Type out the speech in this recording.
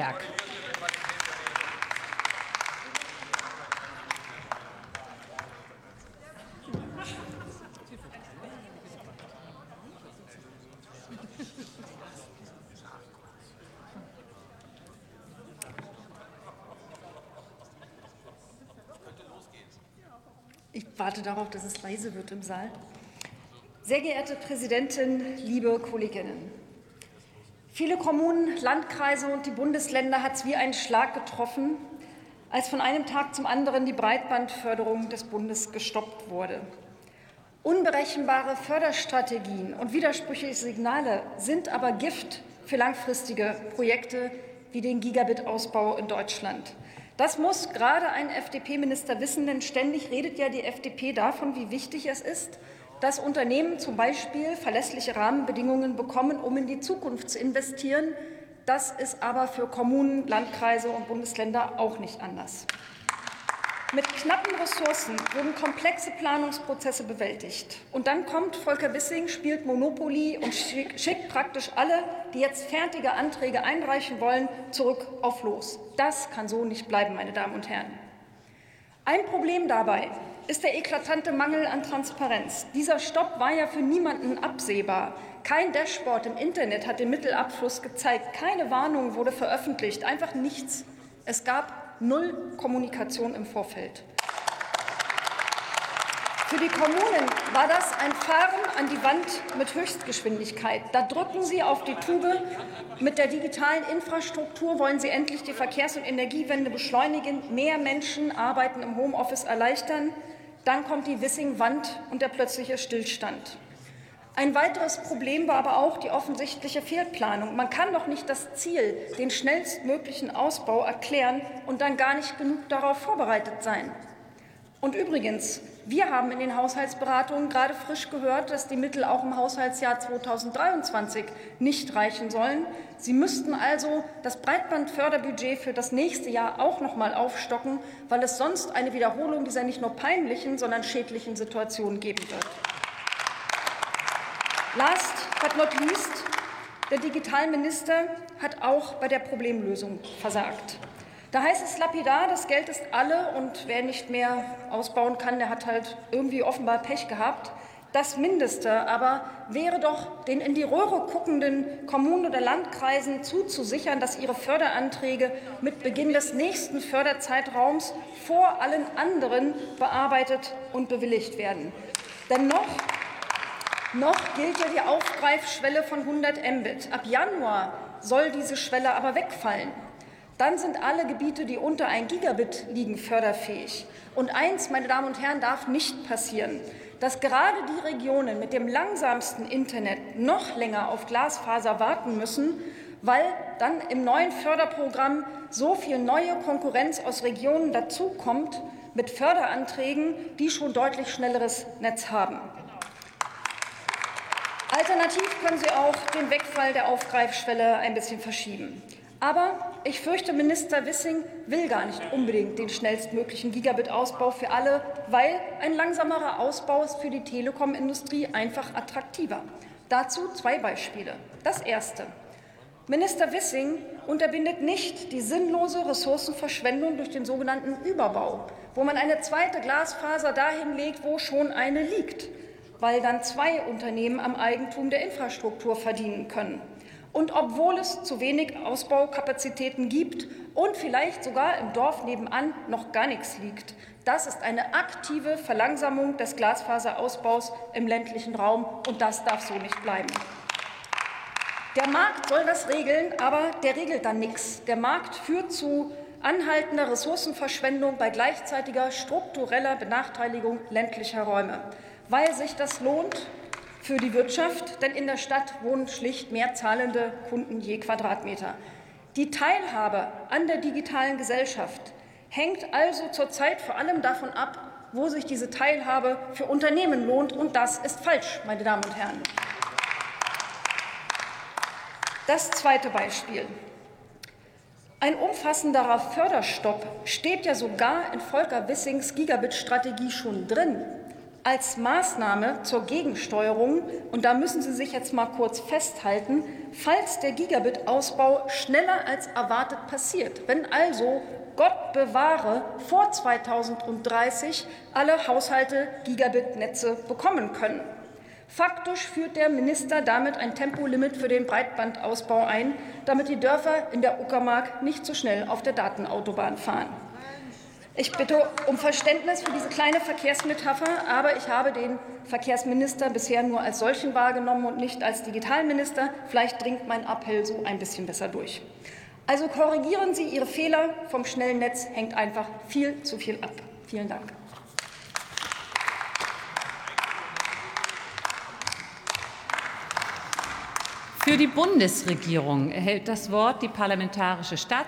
Berg. Ich warte darauf, dass es leise wird im Saal. Sehr geehrte Präsidentin, liebe Kolleginnen! Viele Kommunen, Landkreise und die Bundesländer hat es wie ein Schlag getroffen, als von einem Tag zum anderen die Breitbandförderung des Bundes gestoppt wurde. Unberechenbare Förderstrategien und widersprüchliche Signale sind aber Gift für langfristige Projekte wie den Gigabit-Ausbau in Deutschland. Das muss gerade ein FDP-Minister wissen, denn ständig redet ja die FDP davon, wie wichtig es ist, dass Unternehmen zum Beispiel verlässliche Rahmenbedingungen bekommen, um in die Zukunft zu investieren. Das ist aber für Kommunen, Landkreise und Bundesländer auch nicht anders. Mit knappen Ressourcen wurden komplexe Planungsprozesse bewältigt. Und dann kommt Volker Wissing, spielt Monopoly und schickt praktisch alle, die jetzt fertige Anträge einreichen wollen, zurück auf Los. Das kann so nicht bleiben, meine Damen und Herren. Ein Problem dabei ist der eklatante Mangel an Transparenz. Dieser Stopp war ja für niemanden absehbar. Kein Dashboard im Internet hat den Mittelabfluss gezeigt. Keine Warnung wurde veröffentlicht. Einfach nichts. Es gab null Kommunikation im Vorfeld. Für die Kommunen war das ein Fahren an die Wand mit Höchstgeschwindigkeit. Da drücken Sie auf die Tube. Mit der digitalen Infrastruktur wollen Sie endlich die Verkehrs- und Energiewende beschleunigen, mehr Menschen arbeiten im Homeoffice erleichtern. Dann kommt die Wissing-Wand und der plötzliche Stillstand. Ein weiteres Problem war aber auch die offensichtliche Fehlplanung. Man kann doch nicht das Ziel, den schnellstmöglichen Ausbau erklären und dann gar nicht genug darauf vorbereitet sein. Und übrigens, wir haben in den Haushaltsberatungen gerade frisch gehört, dass die Mittel auch im Haushaltsjahr 2023 nicht reichen sollen. Sie müssten also das Breitbandförderbudget für das nächste Jahr auch noch mal aufstocken, weil es sonst eine Wiederholung dieser nicht nur peinlichen, sondern schädlichen Situation geben wird. Last but not least, der Digitalminister hat auch bei der Problemlösung versagt. Da heißt es lapidar, das Geld ist alle und wer nicht mehr ausbauen kann, der hat halt irgendwie offenbar Pech gehabt. Das Mindeste aber wäre doch, den in die Röhre guckenden Kommunen oder Landkreisen zuzusichern, dass ihre Förderanträge mit Beginn des nächsten Förderzeitraums vor allen anderen bearbeitet und bewilligt werden. Denn noch noch gilt ja die Aufgreifschwelle von 100 Mbit. Ab Januar soll diese Schwelle aber wegfallen. Dann sind alle Gebiete, die unter 1 Gigabit liegen, förderfähig. Und eins, meine Damen und Herren, darf nicht passieren, dass gerade die Regionen mit dem langsamsten Internet noch länger auf Glasfaser warten müssen, weil dann im neuen Förderprogramm so viel neue Konkurrenz aus Regionen dazukommt mit Förderanträgen, die schon deutlich schnelleres Netz haben. Alternativ können Sie auch den Wegfall der Aufgreifschwelle ein bisschen verschieben. Aber ich fürchte, Minister Wissing will gar nicht unbedingt den schnellstmöglichen Gigabit-Ausbau für alle, weil ein langsamerer Ausbau ist für die Telekom-Industrie einfach attraktiver. Dazu zwei Beispiele. Das erste. Minister Wissing unterbindet nicht die sinnlose Ressourcenverschwendung durch den sogenannten Überbau, wo man eine zweite Glasfaser dahin legt, wo schon eine liegt weil dann zwei Unternehmen am Eigentum der Infrastruktur verdienen können. Und obwohl es zu wenig Ausbaukapazitäten gibt und vielleicht sogar im Dorf nebenan noch gar nichts liegt, das ist eine aktive Verlangsamung des Glasfaserausbaus im ländlichen Raum, und das darf so nicht bleiben. Der Markt soll das regeln, aber der regelt dann nichts. Der Markt führt zu anhaltender Ressourcenverschwendung bei gleichzeitiger struktureller Benachteiligung ländlicher Räume weil sich das lohnt für die Wirtschaft, denn in der Stadt wohnen schlicht mehr zahlende Kunden je Quadratmeter. Die Teilhabe an der digitalen Gesellschaft hängt also zurzeit vor allem davon ab, wo sich diese Teilhabe für Unternehmen lohnt, und das ist falsch, meine Damen und Herren. Das zweite Beispiel. Ein umfassenderer Förderstopp steht ja sogar in Volker Wissings Gigabit-Strategie schon drin. Als Maßnahme zur Gegensteuerung, und da müssen Sie sich jetzt mal kurz festhalten, falls der Gigabit-Ausbau schneller als erwartet passiert. Wenn also Gott bewahre, vor 2030 alle Haushalte Gigabit-Netze bekommen können. Faktisch führt der Minister damit ein Tempolimit für den Breitbandausbau ein, damit die Dörfer in der Uckermark nicht so schnell auf der Datenautobahn fahren. Ich bitte um Verständnis für diese kleine Verkehrsmetapher, aber ich habe den Verkehrsminister bisher nur als solchen wahrgenommen und nicht als Digitalminister. Vielleicht dringt mein Appell so ein bisschen besser durch. Also korrigieren Sie Ihre Fehler. Vom schnellen Netz hängt einfach viel zu viel ab. Vielen Dank. Für die Bundesregierung erhält das Wort die parlamentarische Staatssekretärin